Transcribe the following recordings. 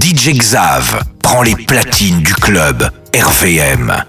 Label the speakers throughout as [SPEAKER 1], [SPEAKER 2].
[SPEAKER 1] DJ Xav prend les platines du club RVM.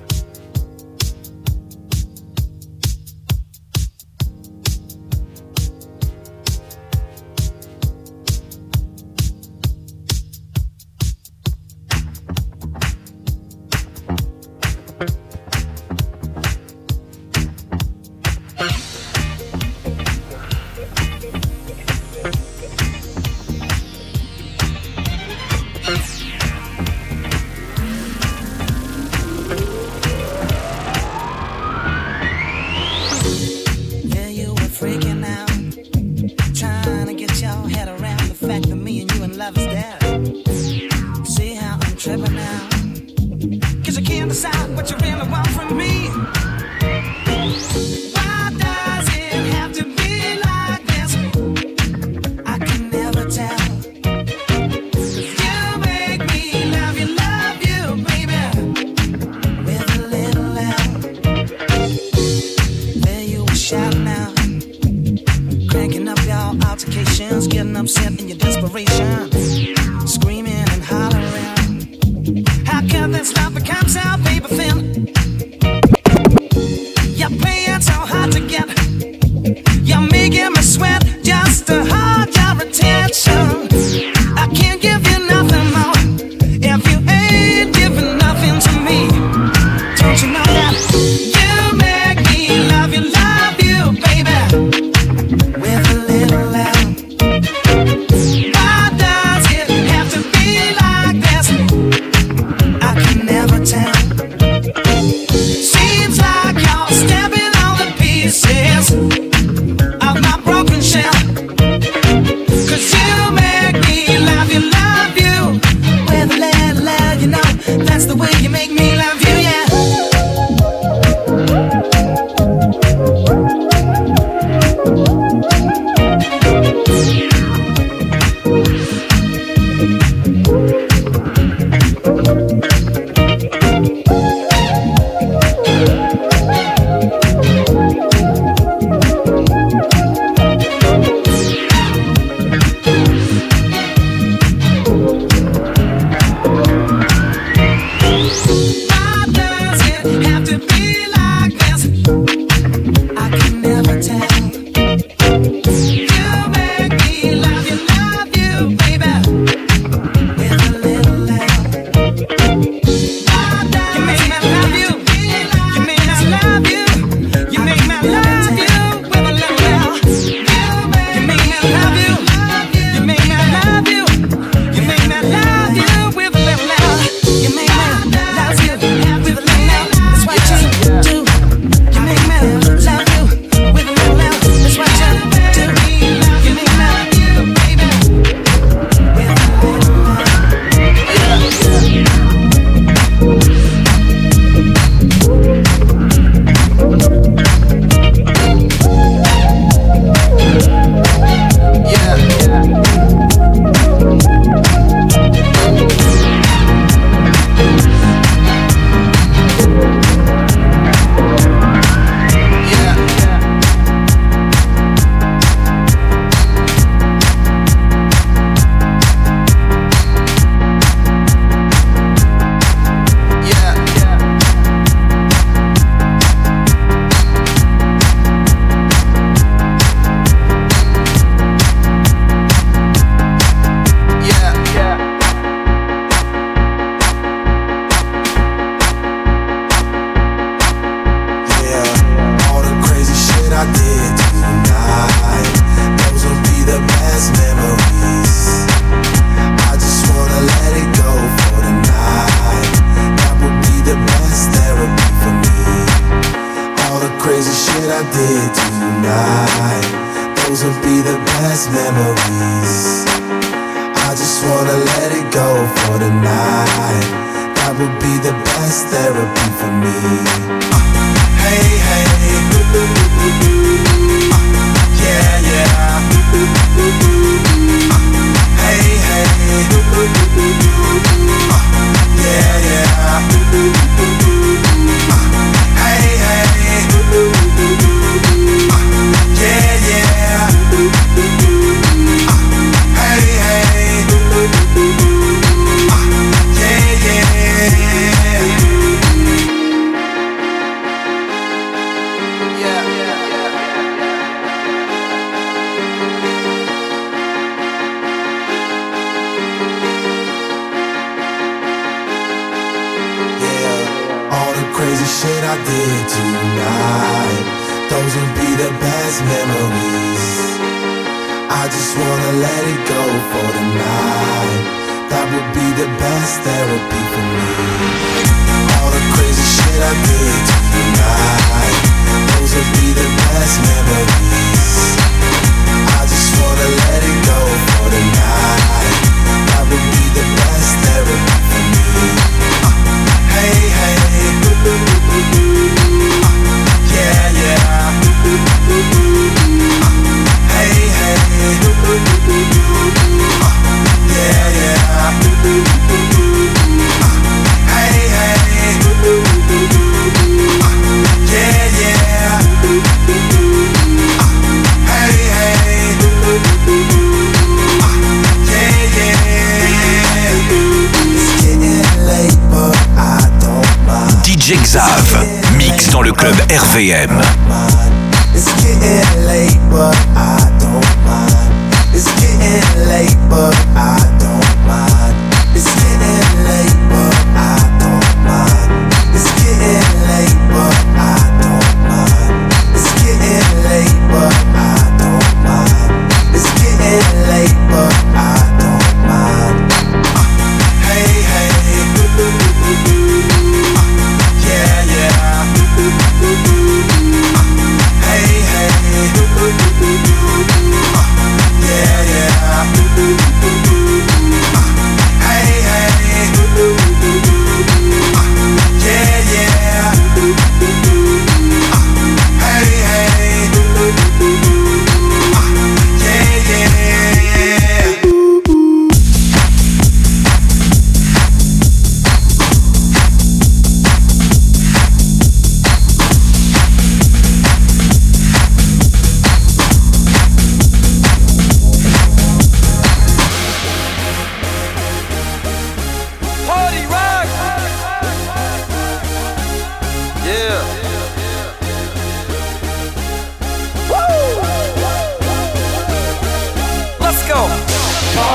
[SPEAKER 2] RVM.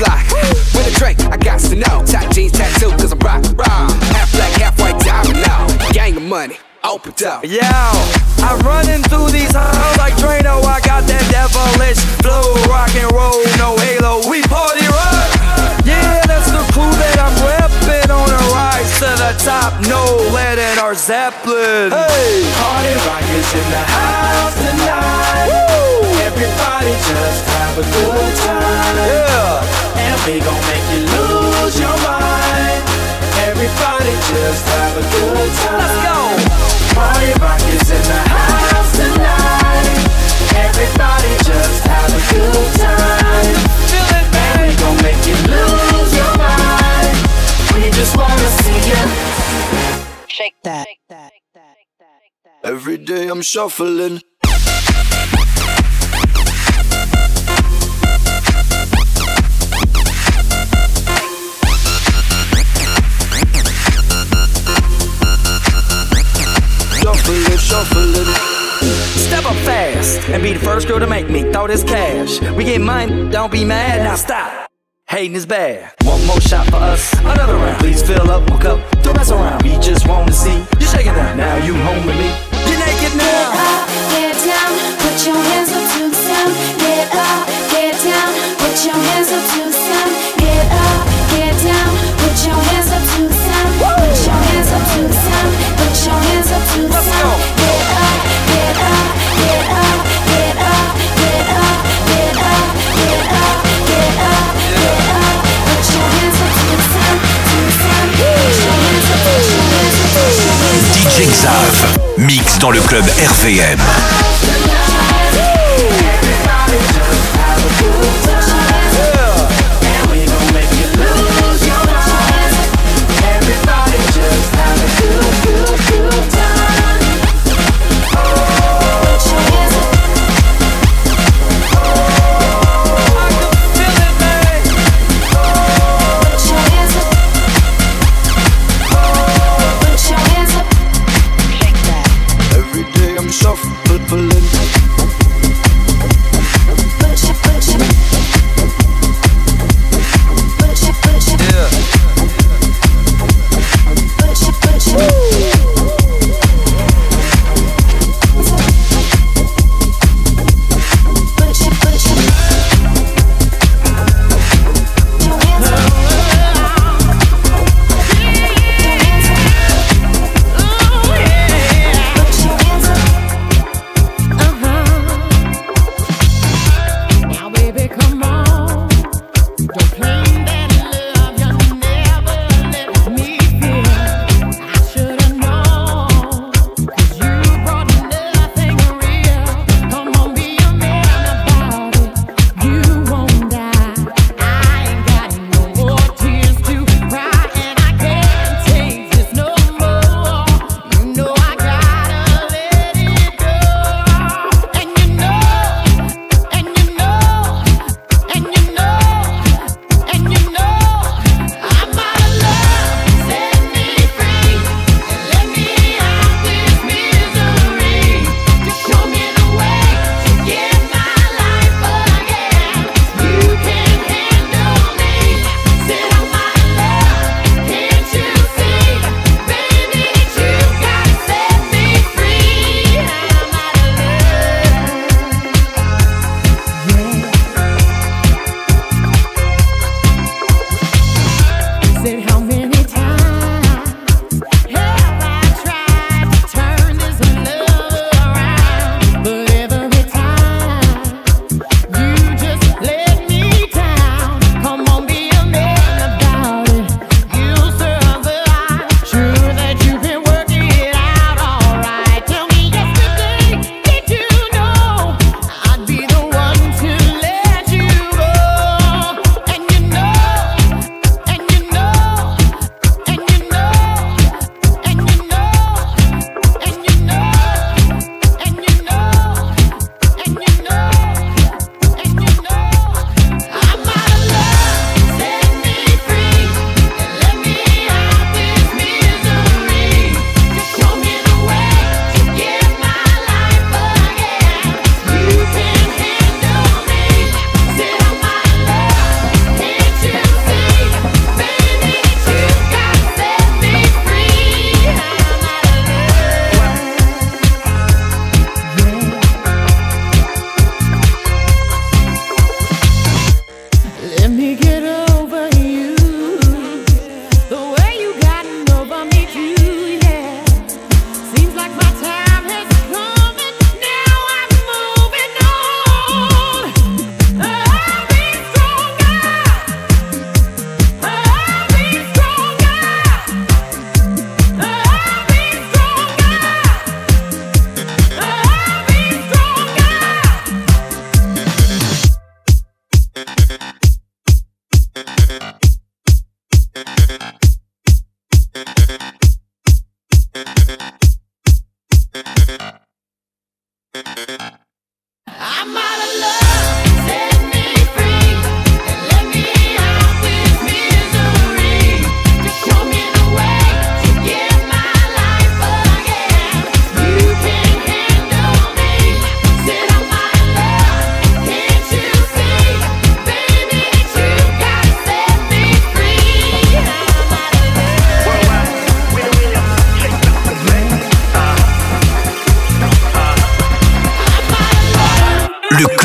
[SPEAKER 3] Block. With a drink, I got to know. Tight jeans, tattoo, cause I'm rock, raw. Half black, half white, diamond now. Gang of money, open up.
[SPEAKER 4] Yo, I'm running through these halls like Drano. I got that devilish flow, rock and roll, no halo. We party rock. Yeah, that's the crew that I'm repping on a rise to the top. No lead in our Zeppelin. Hey,
[SPEAKER 5] Party rock is in the house tonight. Everybody just have a good time.
[SPEAKER 4] yeah.
[SPEAKER 5] And we gon' make you lose your mind. Everybody just have a good time.
[SPEAKER 4] Let's go.
[SPEAKER 5] Party rock is in the house tonight. Everybody just have a good time.
[SPEAKER 4] Feel it,
[SPEAKER 5] And we gon' make you lose your mind. We just wanna see you.
[SPEAKER 6] Shake that.
[SPEAKER 3] Every day I'm shuffling. Shuffling,
[SPEAKER 4] and be the first girl to make me throw this cash. We get money, don't be mad. Now stop. Hating is bad. One more shot for us, another round. Please fill up my cup, don't mess around. We just wanna see you shaking that. Now you home with me. You're naked now.
[SPEAKER 7] Get
[SPEAKER 4] now.
[SPEAKER 7] up, get down, put your hands up to the sound. Get up, get down, put your hands up to the sound. Get up, get down, put your hands up to the sound. Put your hands up to the sound. Put your hands up to the sound. Get up, get up, get up, James Mix
[SPEAKER 8] dans le club RVM.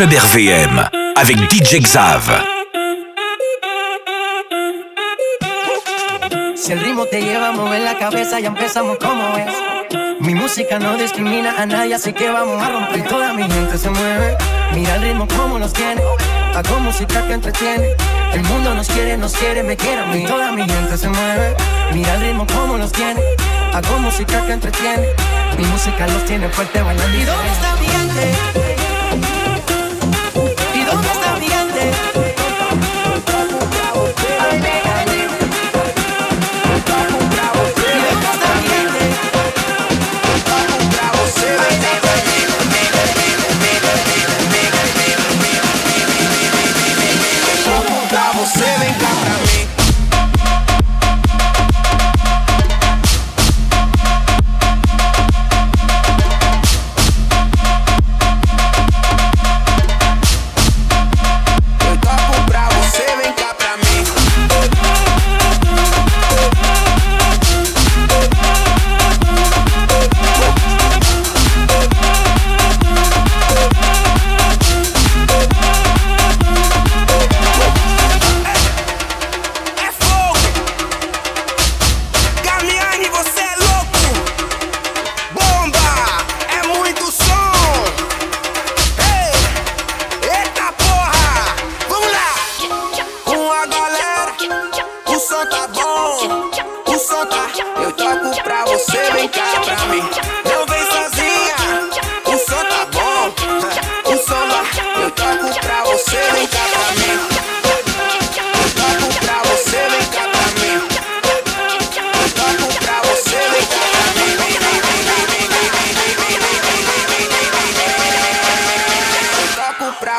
[SPEAKER 8] Club RVM avec DJ Xav.
[SPEAKER 6] Si el ritmo te lleva a mover la cabeza, ya empezamos como es. Mi música no discrimina a nadie, así que vamos a romper. Toda mi gente se mueve. Mira el ritmo como nos tiene. Hago música que entretiene. El mundo nos quiere, nos quiere, me quiere a mí. Toda mi gente se mueve. Mira el ritmo como nos tiene. Hago música que entretiene. Mi música los tiene fuerte bailando. ¿Y dónde está mi gente?
[SPEAKER 9] it.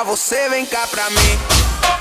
[SPEAKER 9] você,
[SPEAKER 6] vem cá pra mim.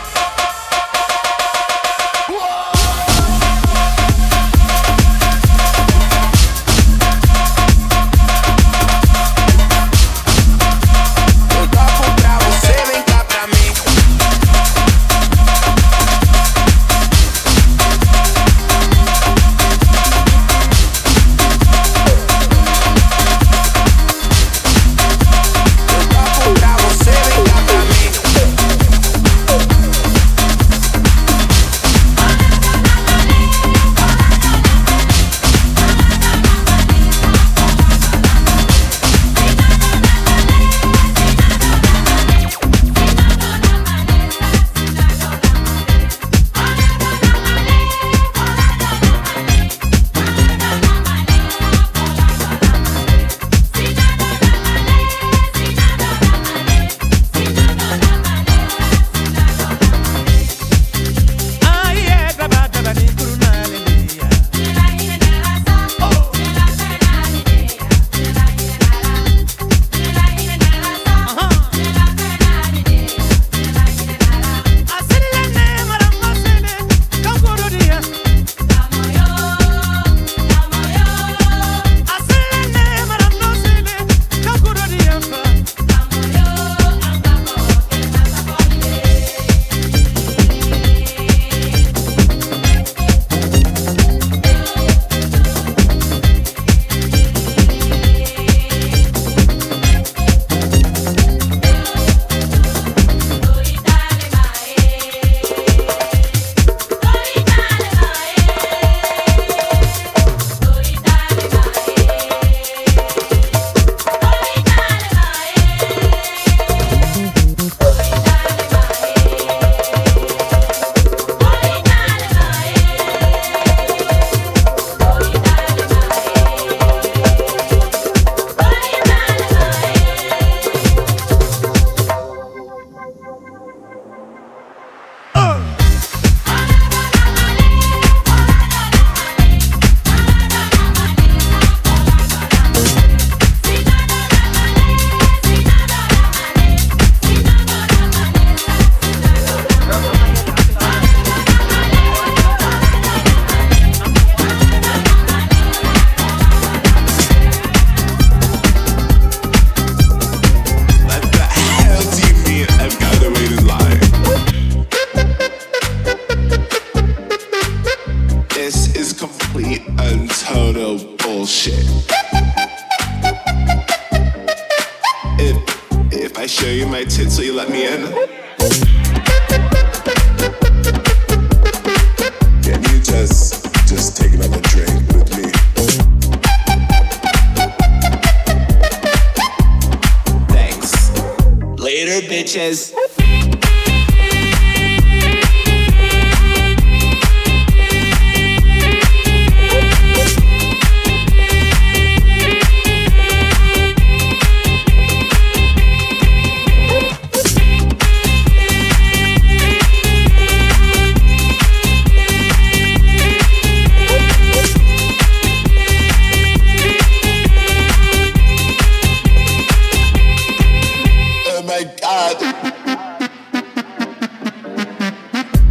[SPEAKER 10] my god. Uh,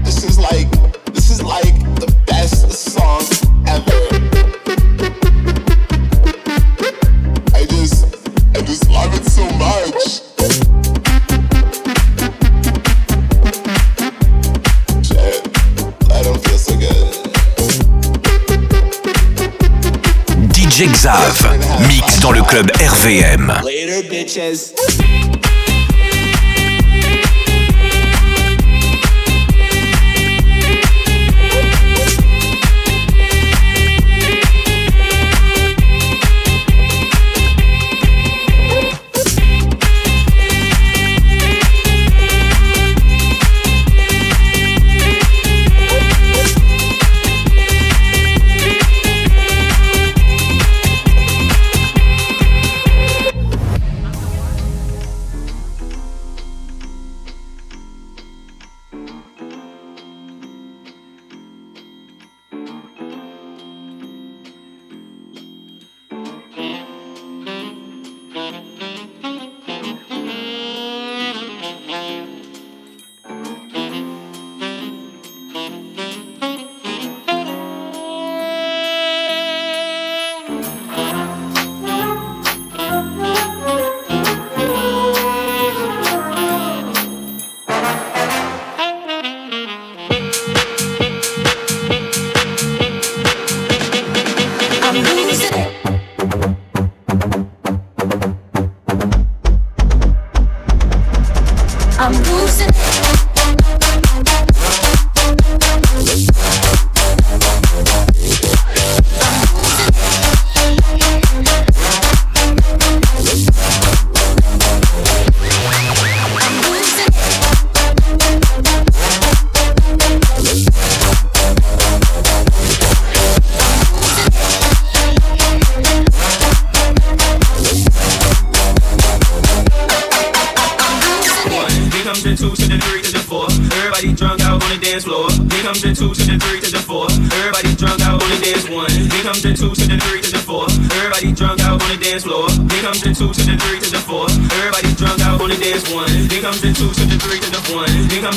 [SPEAKER 10] this is like this is like the best song ever. I just I just love it so much.
[SPEAKER 9] Mix dans le club RVM.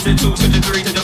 [SPEAKER 11] Bitches.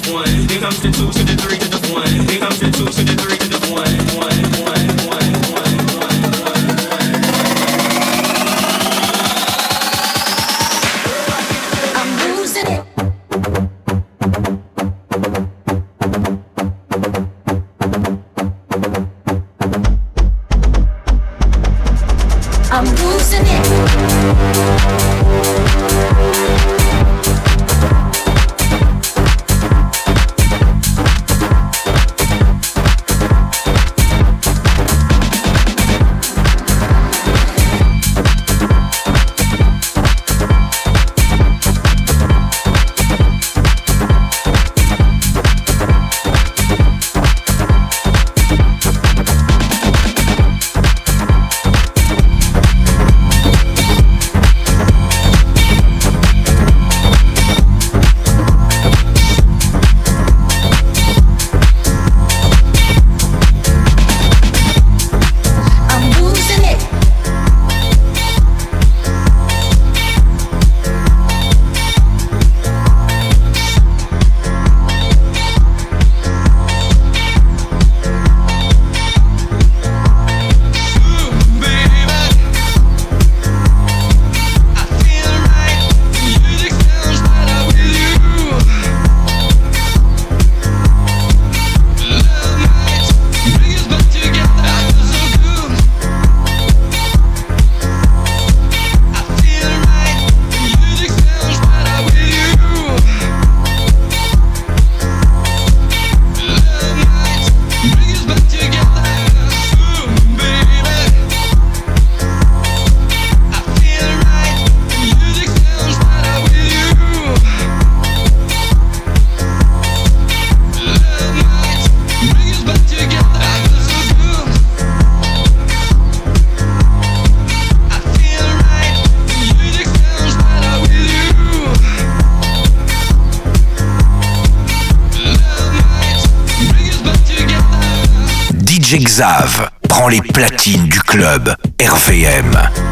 [SPEAKER 9] Xav prend les platines du club RVM.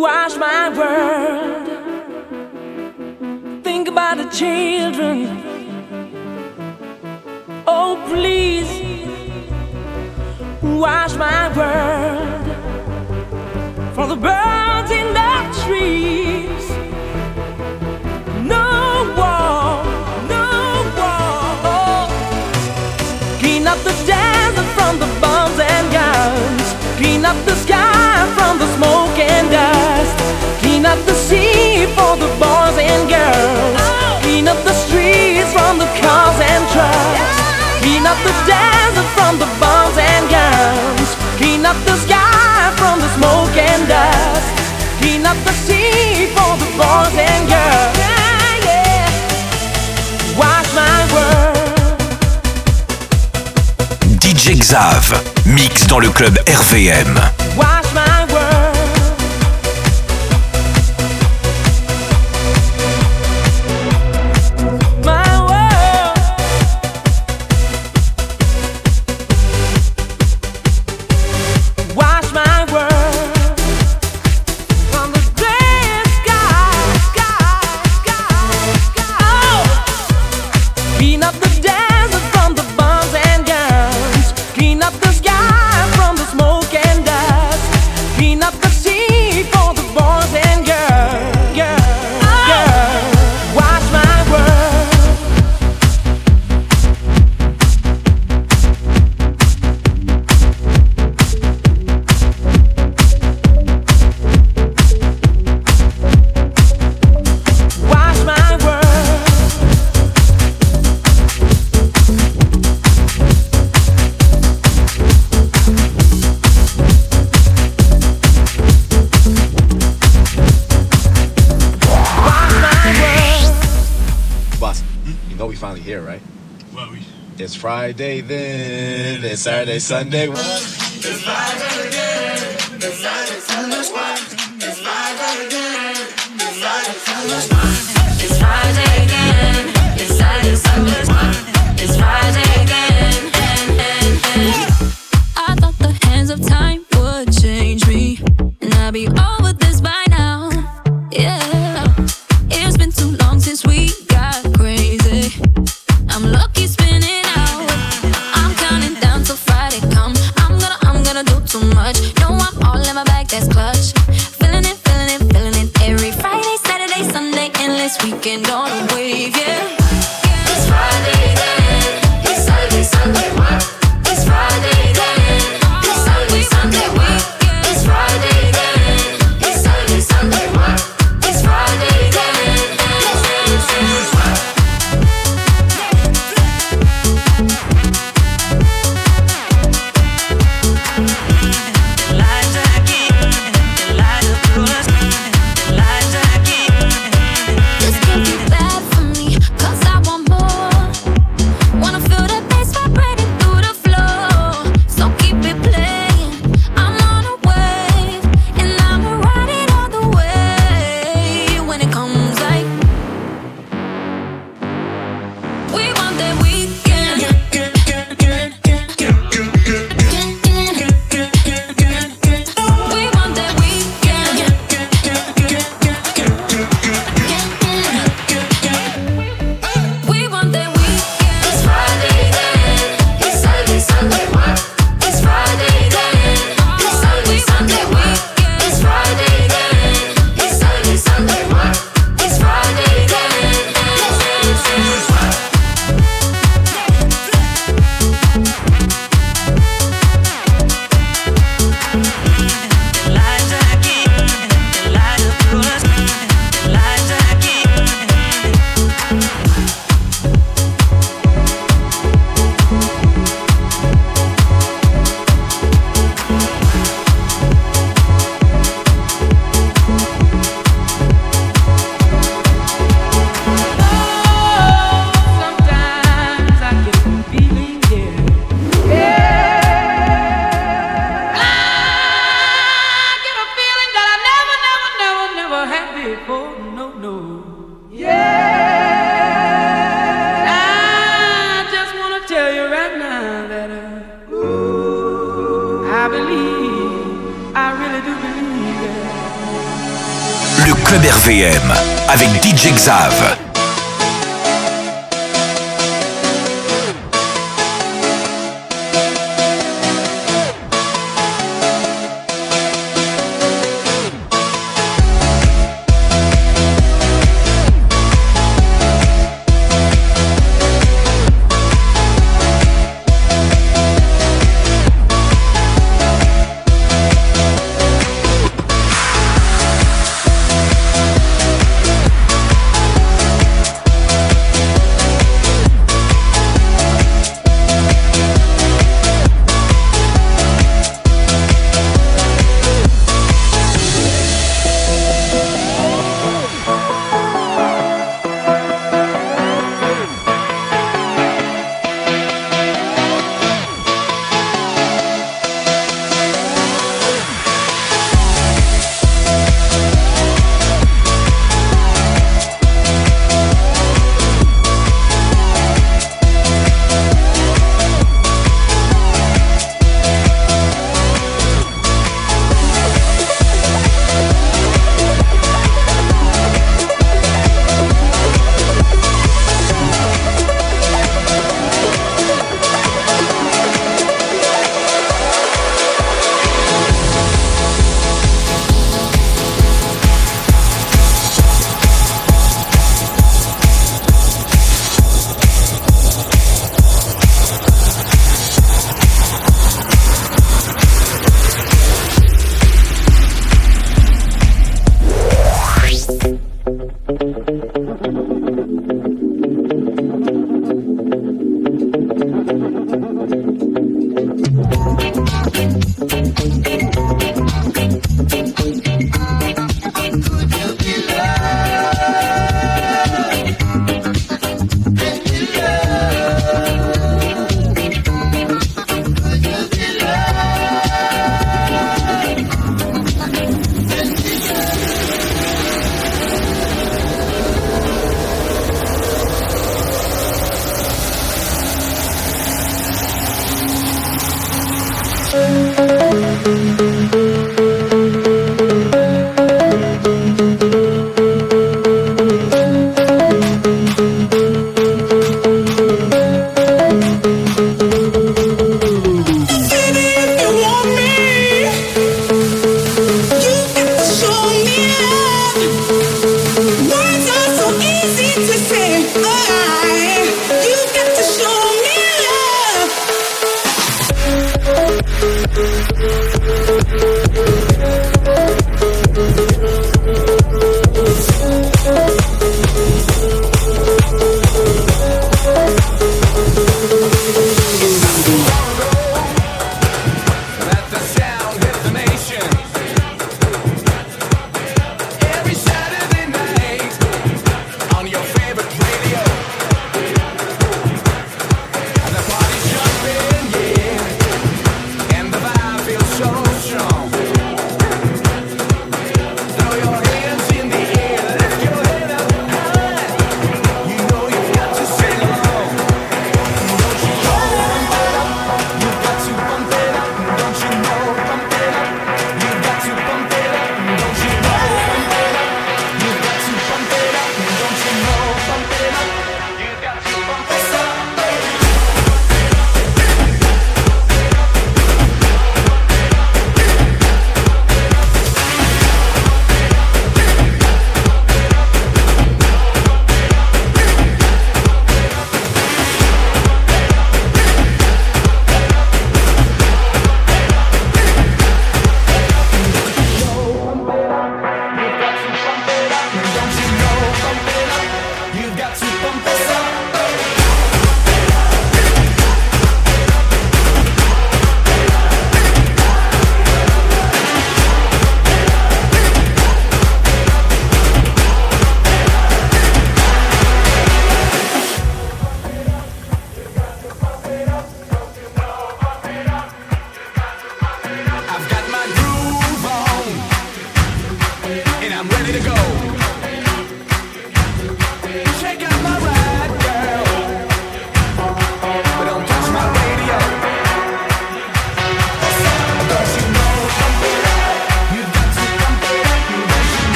[SPEAKER 12] wash my world. Think about
[SPEAKER 13] the children. Oh, please, wash my world. For the birds in the trees. No war, no war. Oh. Clean up the desert from the bottom. Clean
[SPEAKER 14] up the sky from the smoke and dust. Clean up the sea for the boys and girls. Clean up the streets from the cars and trucks. Clean up the desert from the bombs and guns. Clean up the sky from the smoke and dust. Clean up the sea for the boys and girls. Wash my world. DJ Xav.
[SPEAKER 8] Mix dans le club RVM. Friday then, then
[SPEAKER 15] Saturday, Sunday. It's Friday again.
[SPEAKER 7] It's Friday,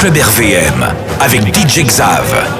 [SPEAKER 7] Club RVM avec DJ Xav.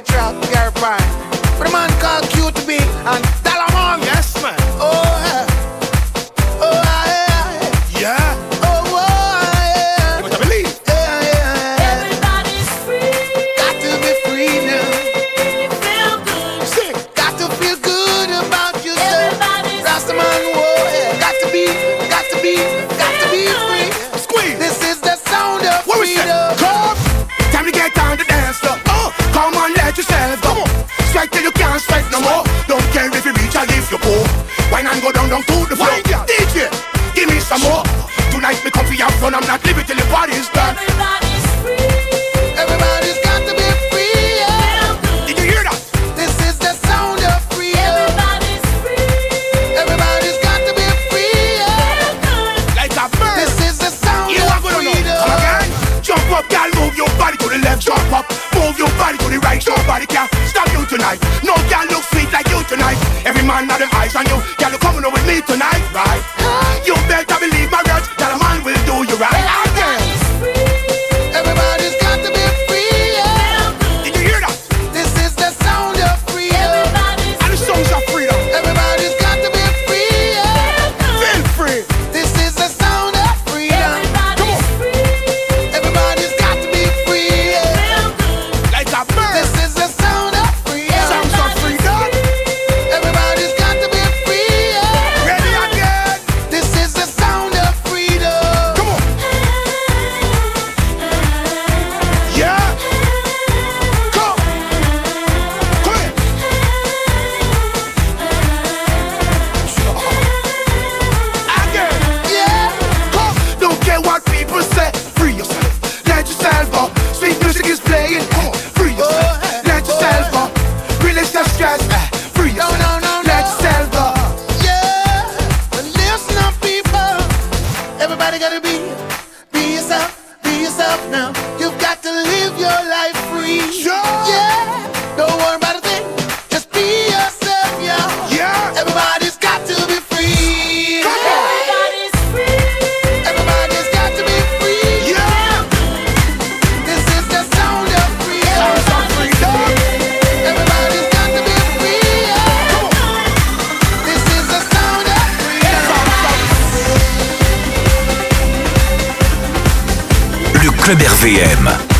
[SPEAKER 16] get drunk.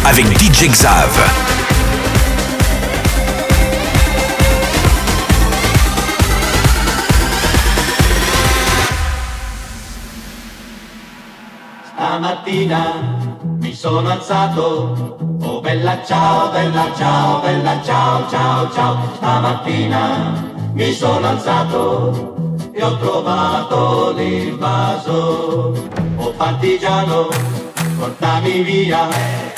[SPEAKER 16] Avec DJ Xav.
[SPEAKER 17] Stamattina mi sono alzato, oh bella ciao, bella ciao, bella ciao, ciao, ciao. Stamattina mi sono alzato e ho trovato l'invaso. Oh partigiano, portami via.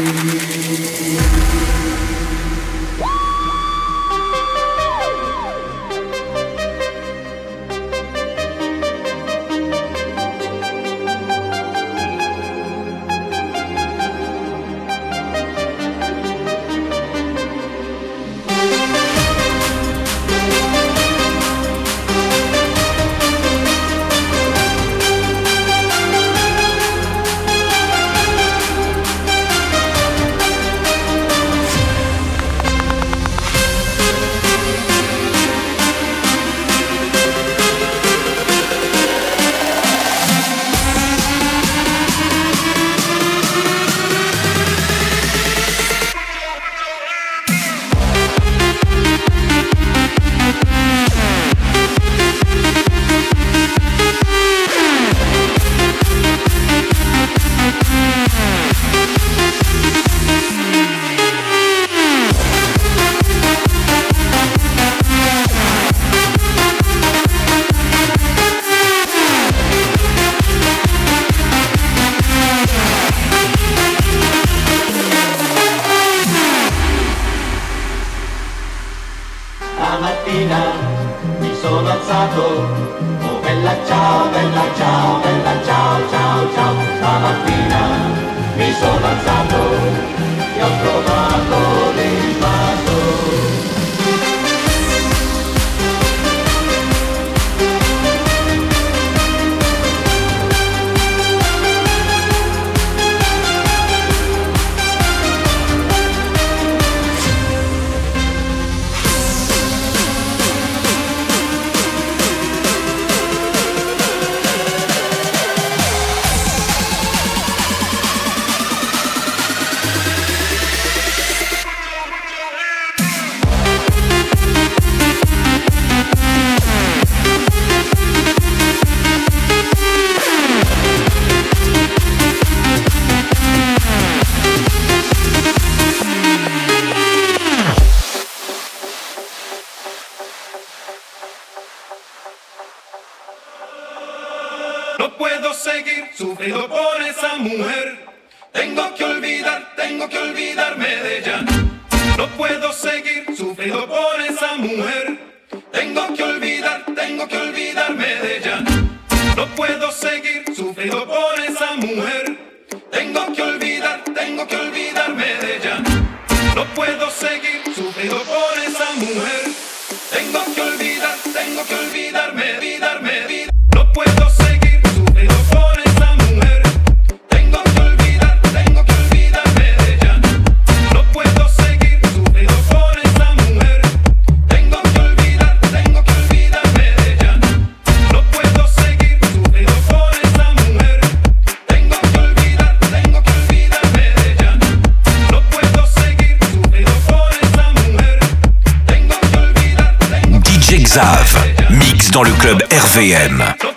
[SPEAKER 18] Sufriendo por esa mujer. Tengo que olvidar, tengo que olvidarme de ella. No puedo seguir sufriendo por esa mujer. Tengo que olvidar, tengo que olvidarme de ella. No puedo seguir sufriendo por esa mujer. Tengo que olvidar, tengo que olvidarme de ella. No puedo seguir sufriendo por esa mujer. Tengo que olvidar, tengo que olvidarme,
[SPEAKER 16] Xav, mix dans le club RVM.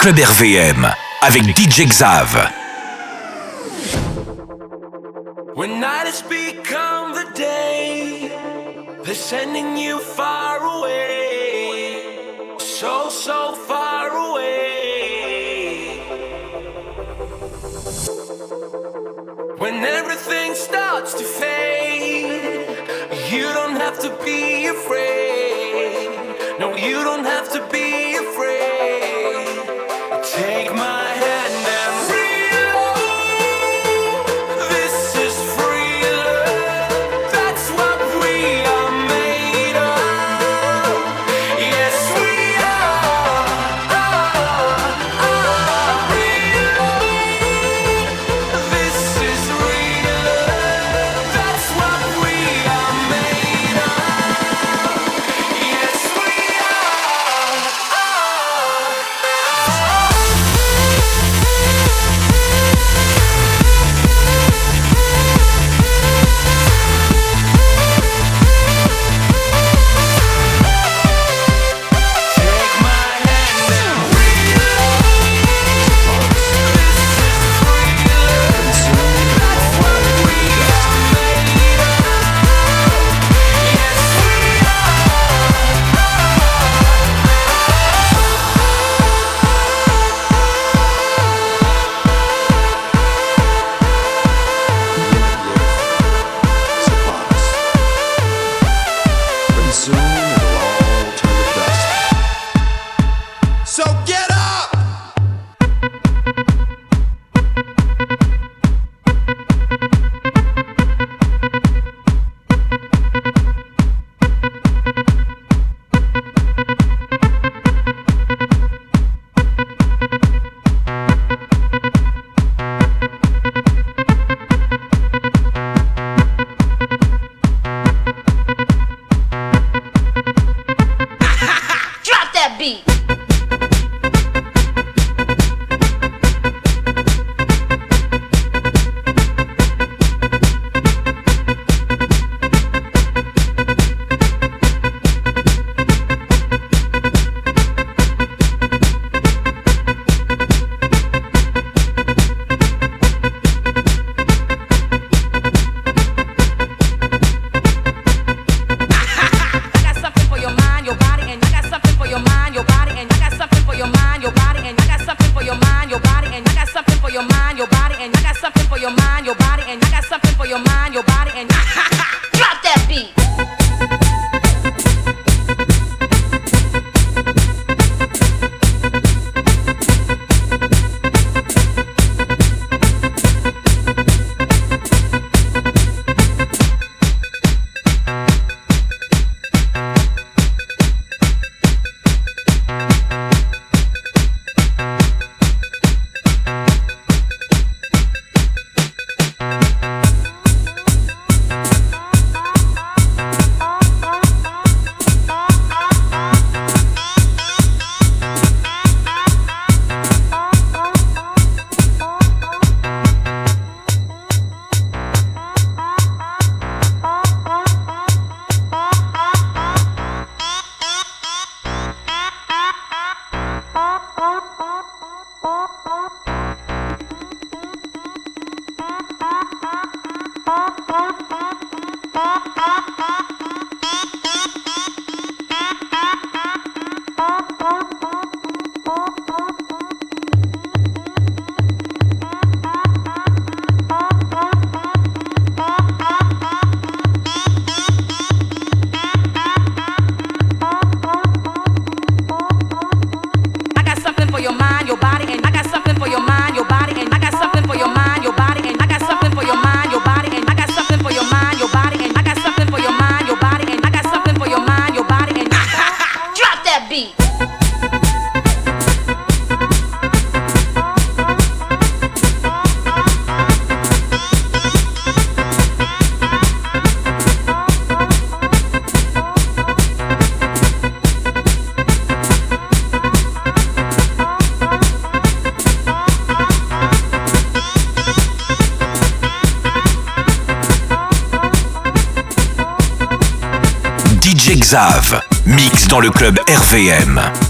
[SPEAKER 19] Club RVM avec DJ Xav.
[SPEAKER 18] Xav, mix dans le club RVM.